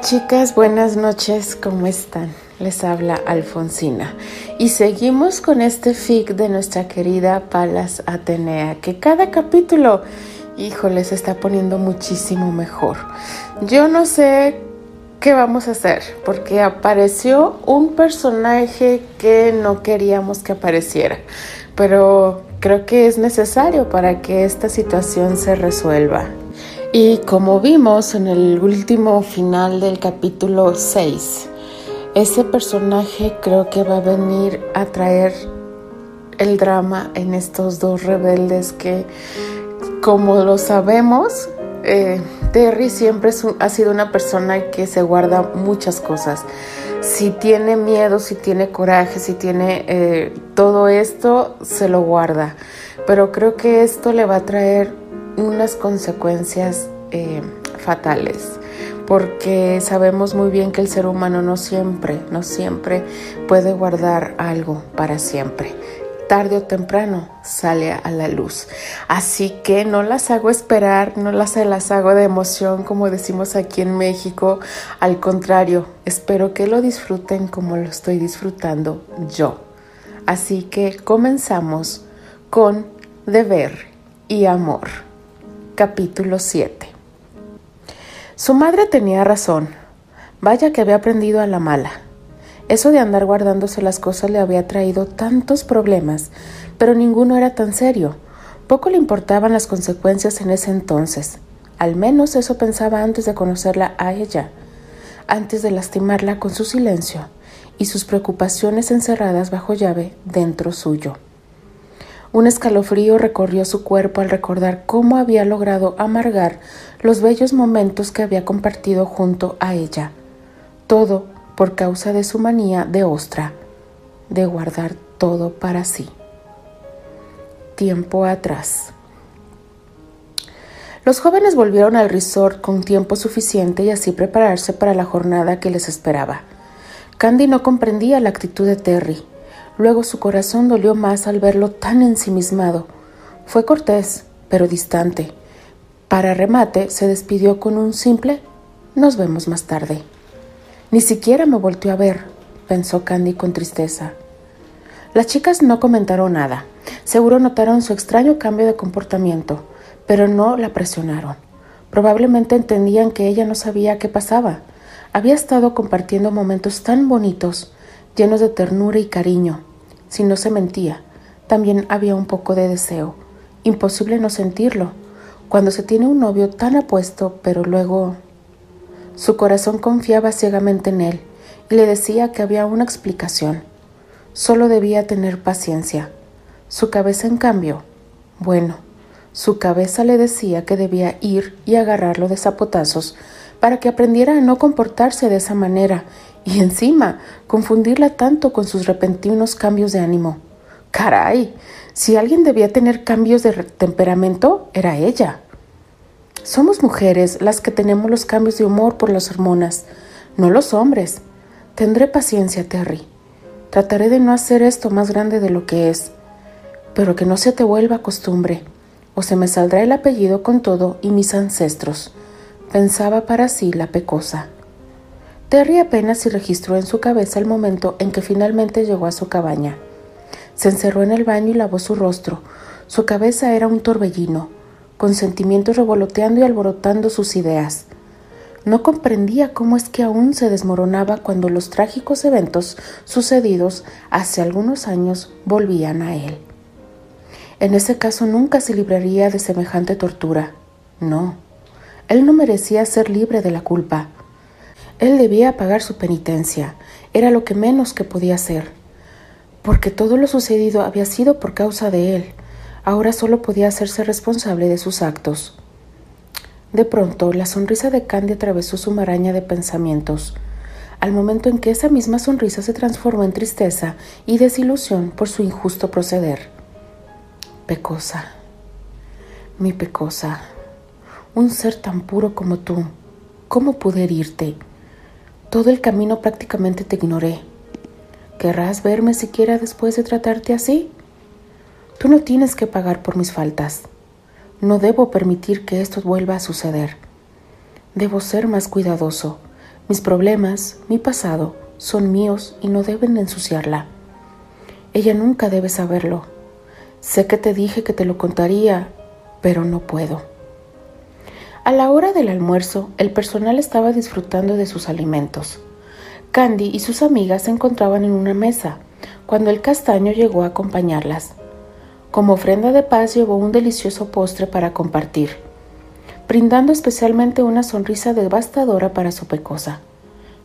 Chicas, buenas noches, ¿cómo están? Les habla Alfonsina y seguimos con este fic de nuestra querida Palas Atenea, que cada capítulo, híjole, se está poniendo muchísimo mejor. Yo no sé qué vamos a hacer porque apareció un personaje que no queríamos que apareciera, pero creo que es necesario para que esta situación se resuelva. Y como vimos en el último final del capítulo 6, ese personaje creo que va a venir a traer el drama en estos dos rebeldes que, como lo sabemos, eh, Terry siempre ha sido una persona que se guarda muchas cosas. Si tiene miedo, si tiene coraje, si tiene eh, todo esto, se lo guarda. Pero creo que esto le va a traer unas consecuencias eh, fatales porque sabemos muy bien que el ser humano no siempre, no siempre puede guardar algo para siempre. Tarde o temprano sale a la luz. Así que no las hago esperar, no las, las hago de emoción como decimos aquí en México. Al contrario, espero que lo disfruten como lo estoy disfrutando yo. Así que comenzamos con deber y amor. Capítulo 7 Su madre tenía razón. Vaya que había aprendido a la mala. Eso de andar guardándose las cosas le había traído tantos problemas, pero ninguno era tan serio. Poco le importaban las consecuencias en ese entonces. Al menos eso pensaba antes de conocerla a ella, antes de lastimarla con su silencio y sus preocupaciones encerradas bajo llave dentro suyo. Un escalofrío recorrió su cuerpo al recordar cómo había logrado amargar los bellos momentos que había compartido junto a ella. Todo por causa de su manía de ostra, de guardar todo para sí. Tiempo atrás. Los jóvenes volvieron al resort con tiempo suficiente y así prepararse para la jornada que les esperaba. Candy no comprendía la actitud de Terry Luego su corazón dolió más al verlo tan ensimismado. Fue cortés, pero distante. Para remate, se despidió con un simple Nos vemos más tarde. Ni siquiera me volteó a ver, pensó Candy con tristeza. Las chicas no comentaron nada. Seguro notaron su extraño cambio de comportamiento, pero no la presionaron. Probablemente entendían que ella no sabía qué pasaba. Había estado compartiendo momentos tan bonitos, llenos de ternura y cariño, si no se mentía, también había un poco de deseo. Imposible no sentirlo. Cuando se tiene un novio tan apuesto, pero luego... Su corazón confiaba ciegamente en él y le decía que había una explicación. Solo debía tener paciencia. Su cabeza, en cambio, bueno, su cabeza le decía que debía ir y agarrarlo de zapotazos para que aprendiera a no comportarse de esa manera y encima confundirla tanto con sus repentinos cambios de ánimo. Caray, si alguien debía tener cambios de temperamento, era ella. Somos mujeres las que tenemos los cambios de humor por las hormonas, no los hombres. Tendré paciencia, Terry. Trataré de no hacer esto más grande de lo que es, pero que no se te vuelva costumbre, o se me saldrá el apellido con todo y mis ancestros, pensaba para sí la pecosa. Terry apenas se registró en su cabeza el momento en que finalmente llegó a su cabaña. Se encerró en el baño y lavó su rostro. Su cabeza era un torbellino, con sentimientos revoloteando y alborotando sus ideas. No comprendía cómo es que aún se desmoronaba cuando los trágicos eventos sucedidos hace algunos años volvían a él. En ese caso nunca se libraría de semejante tortura. No, él no merecía ser libre de la culpa. Él debía pagar su penitencia, era lo que menos que podía hacer, porque todo lo sucedido había sido por causa de él, ahora solo podía hacerse responsable de sus actos. De pronto, la sonrisa de Candy atravesó su maraña de pensamientos, al momento en que esa misma sonrisa se transformó en tristeza y desilusión por su injusto proceder. Pecosa, mi pecosa, un ser tan puro como tú, ¿cómo pude herirte? Todo el camino prácticamente te ignoré. ¿Querrás verme siquiera después de tratarte así? Tú no tienes que pagar por mis faltas. No debo permitir que esto vuelva a suceder. Debo ser más cuidadoso. Mis problemas, mi pasado, son míos y no deben ensuciarla. Ella nunca debe saberlo. Sé que te dije que te lo contaría, pero no puedo. A la hora del almuerzo, el personal estaba disfrutando de sus alimentos. Candy y sus amigas se encontraban en una mesa, cuando el castaño llegó a acompañarlas. Como ofrenda de paz llevó un delicioso postre para compartir, brindando especialmente una sonrisa devastadora para su pecosa.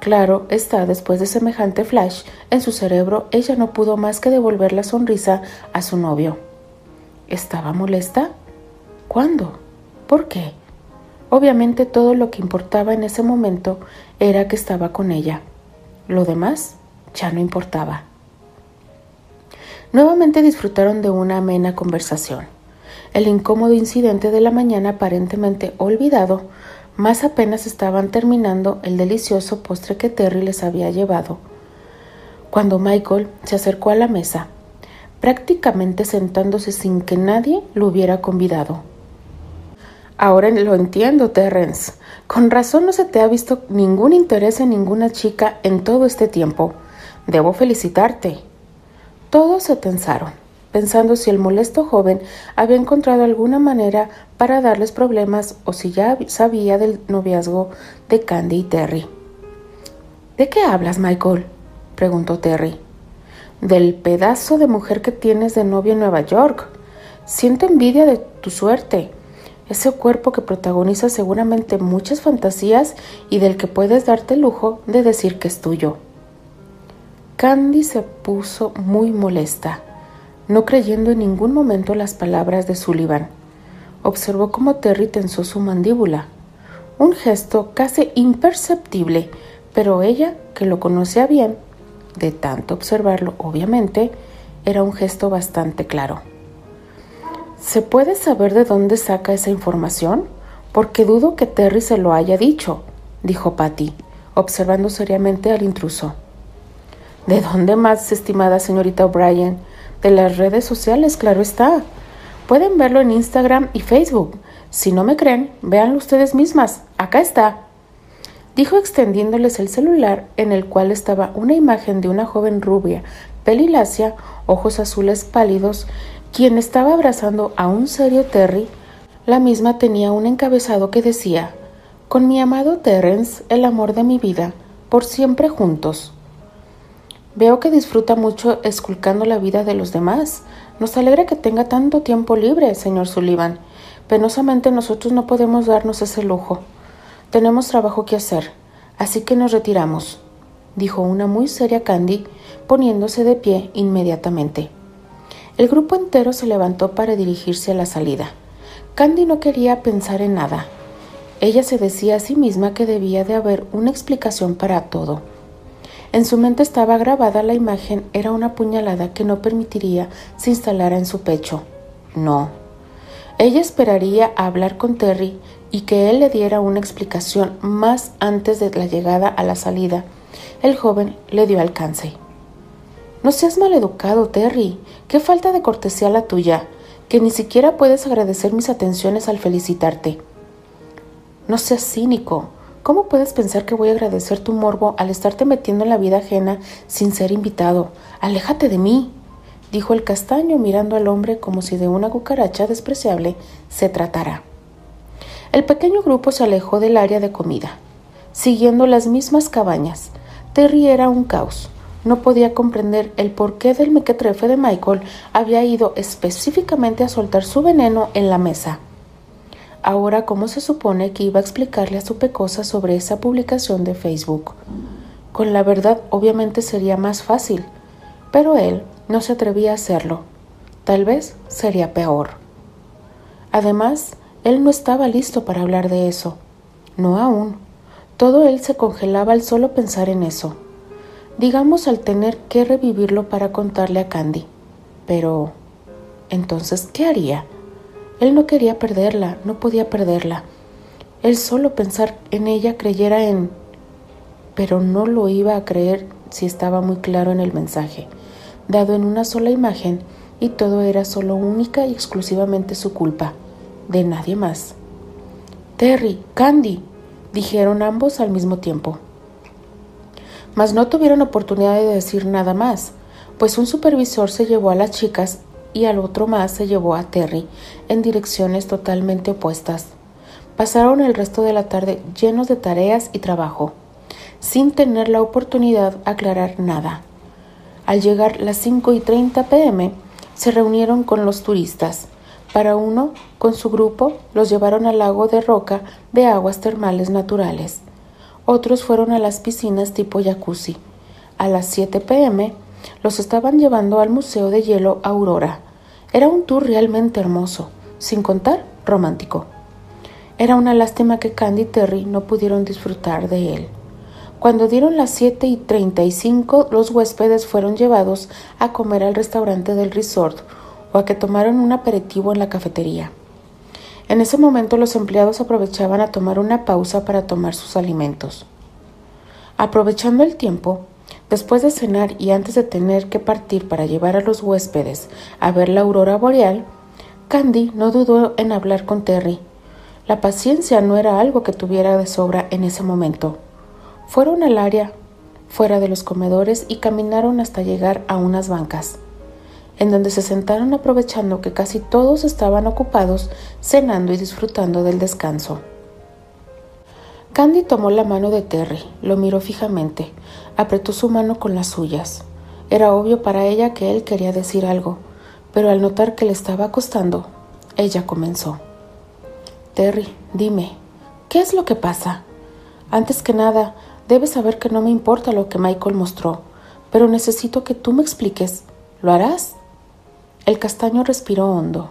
Claro está, después de semejante flash en su cerebro, ella no pudo más que devolver la sonrisa a su novio. ¿Estaba molesta? ¿Cuándo? ¿Por qué? Obviamente todo lo que importaba en ese momento era que estaba con ella. Lo demás ya no importaba. Nuevamente disfrutaron de una amena conversación. El incómodo incidente de la mañana aparentemente olvidado, más apenas estaban terminando el delicioso postre que Terry les había llevado. Cuando Michael se acercó a la mesa, prácticamente sentándose sin que nadie lo hubiera convidado. Ahora lo entiendo, Terrence. Con razón no se te ha visto ningún interés en ninguna chica en todo este tiempo. Debo felicitarte. Todos se tensaron, pensando si el molesto joven había encontrado alguna manera para darles problemas o si ya sabía del noviazgo de Candy y Terry. ¿De qué hablas, Michael? preguntó Terry. Del pedazo de mujer que tienes de novio en Nueva York. Siento envidia de tu suerte. Ese cuerpo que protagoniza seguramente muchas fantasías y del que puedes darte el lujo de decir que es tuyo. Candy se puso muy molesta, no creyendo en ningún momento las palabras de Sullivan. Observó cómo Terry tensó su mandíbula, un gesto casi imperceptible, pero ella, que lo conocía bien, de tanto observarlo, obviamente, era un gesto bastante claro. ¿Se puede saber de dónde saca esa información? Porque dudo que Terry se lo haya dicho, dijo Patty, observando seriamente al intruso. ¿De dónde más, estimada señorita O'Brien? De las redes sociales, claro está. Pueden verlo en Instagram y Facebook. Si no me creen, véanlo ustedes mismas. Acá está. Dijo extendiéndoles el celular en el cual estaba una imagen de una joven rubia, pelilacia, ojos azules pálidos, quien estaba abrazando a un serio Terry. La misma tenía un encabezado que decía, Con mi amado Terrence, el amor de mi vida, por siempre juntos. Veo que disfruta mucho esculcando la vida de los demás. Nos alegra que tenga tanto tiempo libre, señor Sullivan. Penosamente nosotros no podemos darnos ese lujo. Tenemos trabajo que hacer, así que nos retiramos, dijo una muy seria Candy, poniéndose de pie inmediatamente. El grupo entero se levantó para dirigirse a la salida. Candy no quería pensar en nada. Ella se decía a sí misma que debía de haber una explicación para todo en su mente estaba grabada la imagen, era una puñalada que no permitiría se instalara en su pecho. No. Ella esperaría a hablar con Terry y que él le diera una explicación más antes de la llegada a la salida. El joven le dio alcance. No seas maleducado, Terry. Qué falta de cortesía la tuya, que ni siquiera puedes agradecer mis atenciones al felicitarte. No seas cínico. ¿Cómo puedes pensar que voy a agradecer tu morbo al estarte metiendo en la vida ajena sin ser invitado? Aléjate de mí, dijo el castaño mirando al hombre como si de una cucaracha despreciable se tratara. El pequeño grupo se alejó del área de comida, siguiendo las mismas cabañas. Terry era un caos. No podía comprender el porqué del mequetrefe de Michael había ido específicamente a soltar su veneno en la mesa. Ahora, ¿cómo se supone que iba a explicarle a su pecosa sobre esa publicación de Facebook? Con la verdad, obviamente sería más fácil, pero él no se atrevía a hacerlo. Tal vez sería peor. Además, él no estaba listo para hablar de eso. No aún. Todo él se congelaba al solo pensar en eso. Digamos al tener que revivirlo para contarle a Candy. Pero, entonces, ¿qué haría? Él no quería perderla, no podía perderla. Él solo pensar en ella creyera en... pero no lo iba a creer si estaba muy claro en el mensaje, dado en una sola imagen, y todo era solo única y exclusivamente su culpa, de nadie más. Terry, Candy, dijeron ambos al mismo tiempo. Mas no tuvieron oportunidad de decir nada más, pues un supervisor se llevó a las chicas y al otro más se llevó a Terry en direcciones totalmente opuestas. Pasaron el resto de la tarde llenos de tareas y trabajo, sin tener la oportunidad de aclarar nada. Al llegar las 5 y 30 pm, se reunieron con los turistas. Para uno, con su grupo, los llevaron al lago de roca de aguas termales naturales. Otros fueron a las piscinas tipo jacuzzi. A las 7 pm los estaban llevando al Museo de Hielo Aurora. Era un tour realmente hermoso, sin contar romántico. Era una lástima que Candy y Terry no pudieron disfrutar de él. Cuando dieron las 7 y 35, los huéspedes fueron llevados a comer al restaurante del resort o a que tomaron un aperitivo en la cafetería. En ese momento los empleados aprovechaban a tomar una pausa para tomar sus alimentos. Aprovechando el tiempo, después de cenar y antes de tener que partir para llevar a los huéspedes a ver la aurora boreal, Candy no dudó en hablar con Terry. La paciencia no era algo que tuviera de sobra en ese momento. Fueron al área fuera de los comedores y caminaron hasta llegar a unas bancas en donde se sentaron aprovechando que casi todos estaban ocupados cenando y disfrutando del descanso. Candy tomó la mano de Terry, lo miró fijamente, apretó su mano con las suyas. Era obvio para ella que él quería decir algo, pero al notar que le estaba costando, ella comenzó. Terry, dime, ¿qué es lo que pasa? Antes que nada, debes saber que no me importa lo que Michael mostró, pero necesito que tú me expliques. ¿Lo harás? El castaño respiró hondo.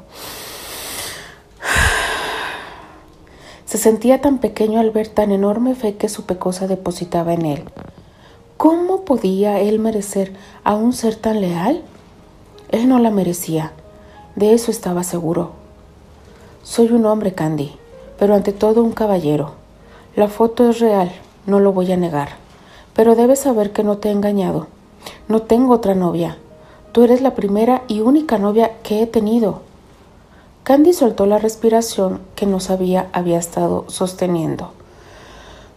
Se sentía tan pequeño al ver tan enorme fe que su pecosa depositaba en él. ¿Cómo podía él merecer a un ser tan leal? Él no la merecía, de eso estaba seguro. Soy un hombre, Candy, pero ante todo un caballero. La foto es real, no lo voy a negar, pero debes saber que no te he engañado. No tengo otra novia. Tú eres la primera y única novia que he tenido. Candy soltó la respiración que no sabía había estado sosteniendo.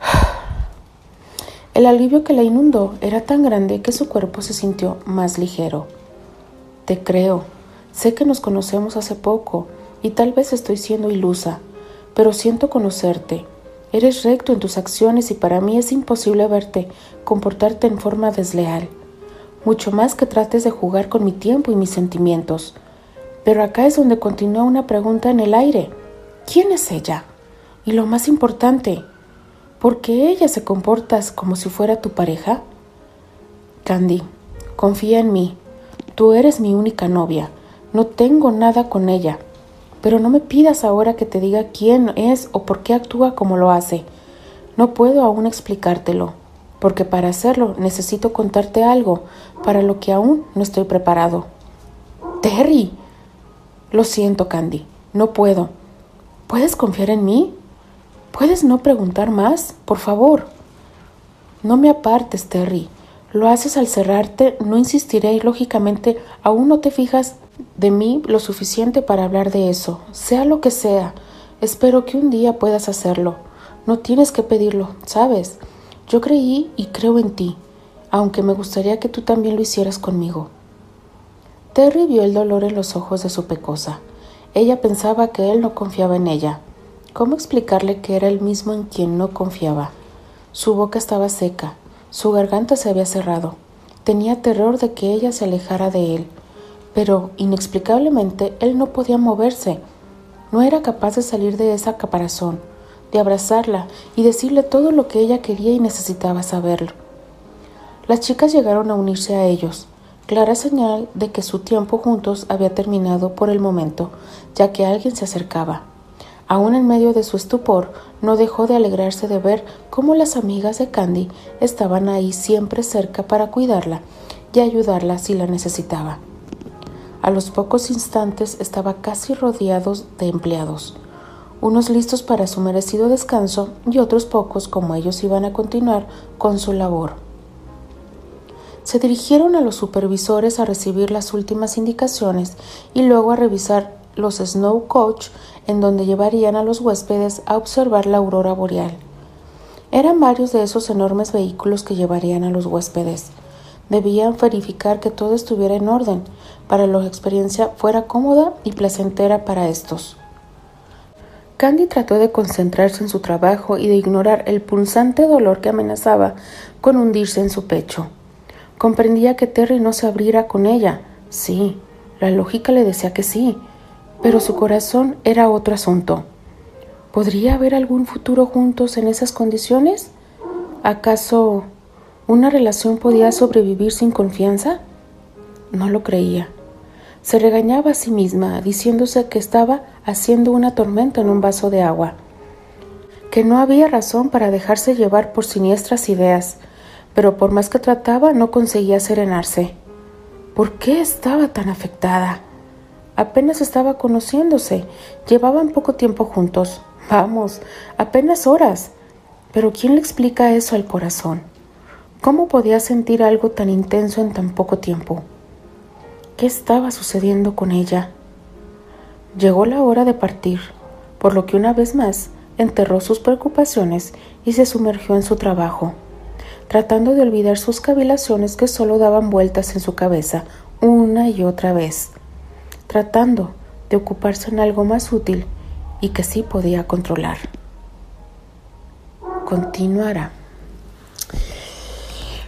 El alivio que la inundó era tan grande que su cuerpo se sintió más ligero. Te creo. Sé que nos conocemos hace poco y tal vez estoy siendo ilusa, pero siento conocerte. Eres recto en tus acciones y para mí es imposible verte comportarte en forma desleal mucho más que trates de jugar con mi tiempo y mis sentimientos. Pero acá es donde continúa una pregunta en el aire. ¿Quién es ella? Y lo más importante, ¿por qué ella se comporta como si fuera tu pareja? Candy, confía en mí. Tú eres mi única novia. No tengo nada con ella. Pero no me pidas ahora que te diga quién es o por qué actúa como lo hace. No puedo aún explicártelo porque para hacerlo necesito contarte algo para lo que aún no estoy preparado. Terry. Lo siento, Candy. No puedo. ¿Puedes confiar en mí? ¿Puedes no preguntar más? Por favor. No me apartes, Terry. Lo haces al cerrarte, no insistiré y lógicamente aún no te fijas de mí lo suficiente para hablar de eso. Sea lo que sea, espero que un día puedas hacerlo. No tienes que pedirlo, ¿sabes? Yo creí y creo en ti, aunque me gustaría que tú también lo hicieras conmigo. Terry vio el dolor en los ojos de su pecosa. Ella pensaba que él no confiaba en ella. ¿Cómo explicarle que era el mismo en quien no confiaba? Su boca estaba seca, su garganta se había cerrado. Tenía terror de que ella se alejara de él, pero inexplicablemente él no podía moverse. No era capaz de salir de esa caparazón de abrazarla y decirle todo lo que ella quería y necesitaba saberlo. Las chicas llegaron a unirse a ellos, clara señal de que su tiempo juntos había terminado por el momento, ya que alguien se acercaba. Aún en medio de su estupor, no dejó de alegrarse de ver cómo las amigas de Candy estaban ahí siempre cerca para cuidarla y ayudarla si la necesitaba. A los pocos instantes estaba casi rodeados de empleados unos listos para su merecido descanso y otros pocos como ellos iban a continuar con su labor. Se dirigieron a los supervisores a recibir las últimas indicaciones y luego a revisar los Snow Coach en donde llevarían a los huéspedes a observar la aurora boreal. Eran varios de esos enormes vehículos que llevarían a los huéspedes. Debían verificar que todo estuviera en orden para que la experiencia fuera cómoda y placentera para estos. Candy trató de concentrarse en su trabajo y de ignorar el punzante dolor que amenazaba con hundirse en su pecho. Comprendía que Terry no se abriera con ella. Sí, la lógica le decía que sí, pero su corazón era otro asunto. ¿Podría haber algún futuro juntos en esas condiciones? ¿Acaso una relación podía sobrevivir sin confianza? No lo creía. Se regañaba a sí misma, diciéndose que estaba haciendo una tormenta en un vaso de agua, que no había razón para dejarse llevar por siniestras ideas, pero por más que trataba no conseguía serenarse. ¿Por qué estaba tan afectada? Apenas estaba conociéndose, llevaban poco tiempo juntos, vamos, apenas horas. Pero ¿quién le explica eso al corazón? ¿Cómo podía sentir algo tan intenso en tan poco tiempo? ¿Qué estaba sucediendo con ella? Llegó la hora de partir, por lo que una vez más enterró sus preocupaciones y se sumergió en su trabajo, tratando de olvidar sus cavilaciones que solo daban vueltas en su cabeza una y otra vez, tratando de ocuparse en algo más útil y que sí podía controlar. Continuará.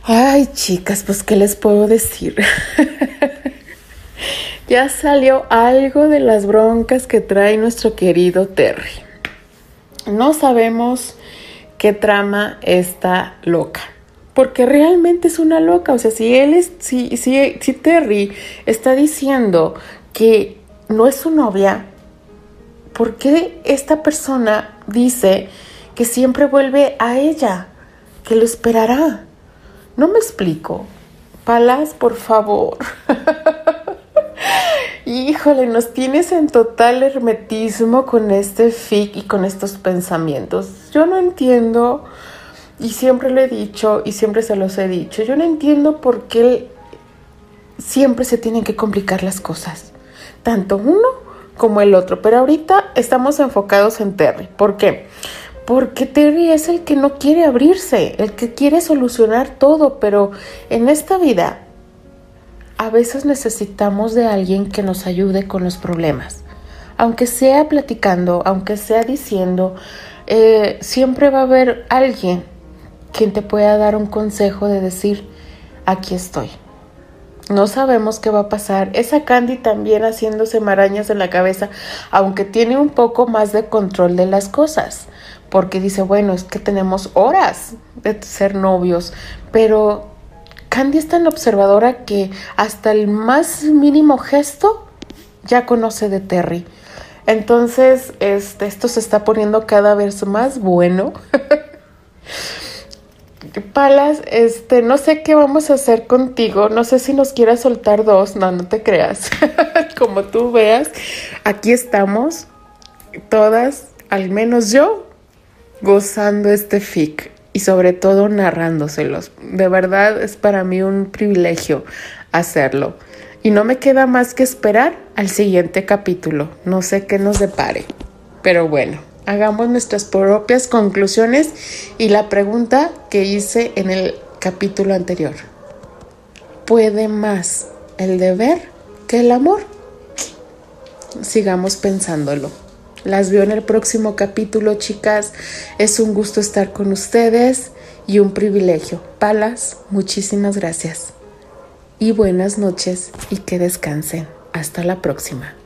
Ay, chicas, pues qué les puedo decir. ya salió algo de las broncas que trae nuestro querido Terry. No sabemos qué trama está loca. Porque realmente es una loca. O sea, si él es, si, si, si Terry está diciendo que no es su novia, ¿por qué esta persona dice que siempre vuelve a ella? Que lo esperará. No me explico. Palas, por favor. Híjole, nos tienes en total hermetismo con este fic y con estos pensamientos. Yo no entiendo, y siempre lo he dicho y siempre se los he dicho, yo no entiendo por qué siempre se tienen que complicar las cosas, tanto uno como el otro. Pero ahorita estamos enfocados en Terry. ¿Por qué? Porque Terry es el que no quiere abrirse, el que quiere solucionar todo, pero en esta vida a veces necesitamos de alguien que nos ayude con los problemas. Aunque sea platicando, aunque sea diciendo, eh, siempre va a haber alguien quien te pueda dar un consejo de decir, aquí estoy. No sabemos qué va a pasar. Esa Candy también haciéndose marañas en la cabeza, aunque tiene un poco más de control de las cosas, porque dice, bueno, es que tenemos horas de ser novios, pero Candy es tan observadora que hasta el más mínimo gesto ya conoce de Terry. Entonces, este, esto se está poniendo cada vez más bueno. Palas, este, no sé qué vamos a hacer contigo. No sé si nos quieras soltar dos. No, no te creas. Como tú veas, aquí estamos, todas, al menos yo, gozando este fic y sobre todo narrándoselos. De verdad es para mí un privilegio hacerlo. Y no me queda más que esperar al siguiente capítulo. No sé qué nos depare. Pero bueno, hagamos nuestras propias conclusiones y la pregunta que hice en el capítulo anterior. ¿Puede más el deber que el amor? Sigamos pensándolo. Las veo en el próximo capítulo, chicas. Es un gusto estar con ustedes y un privilegio. Palas, muchísimas gracias. Y buenas noches y que descansen. Hasta la próxima.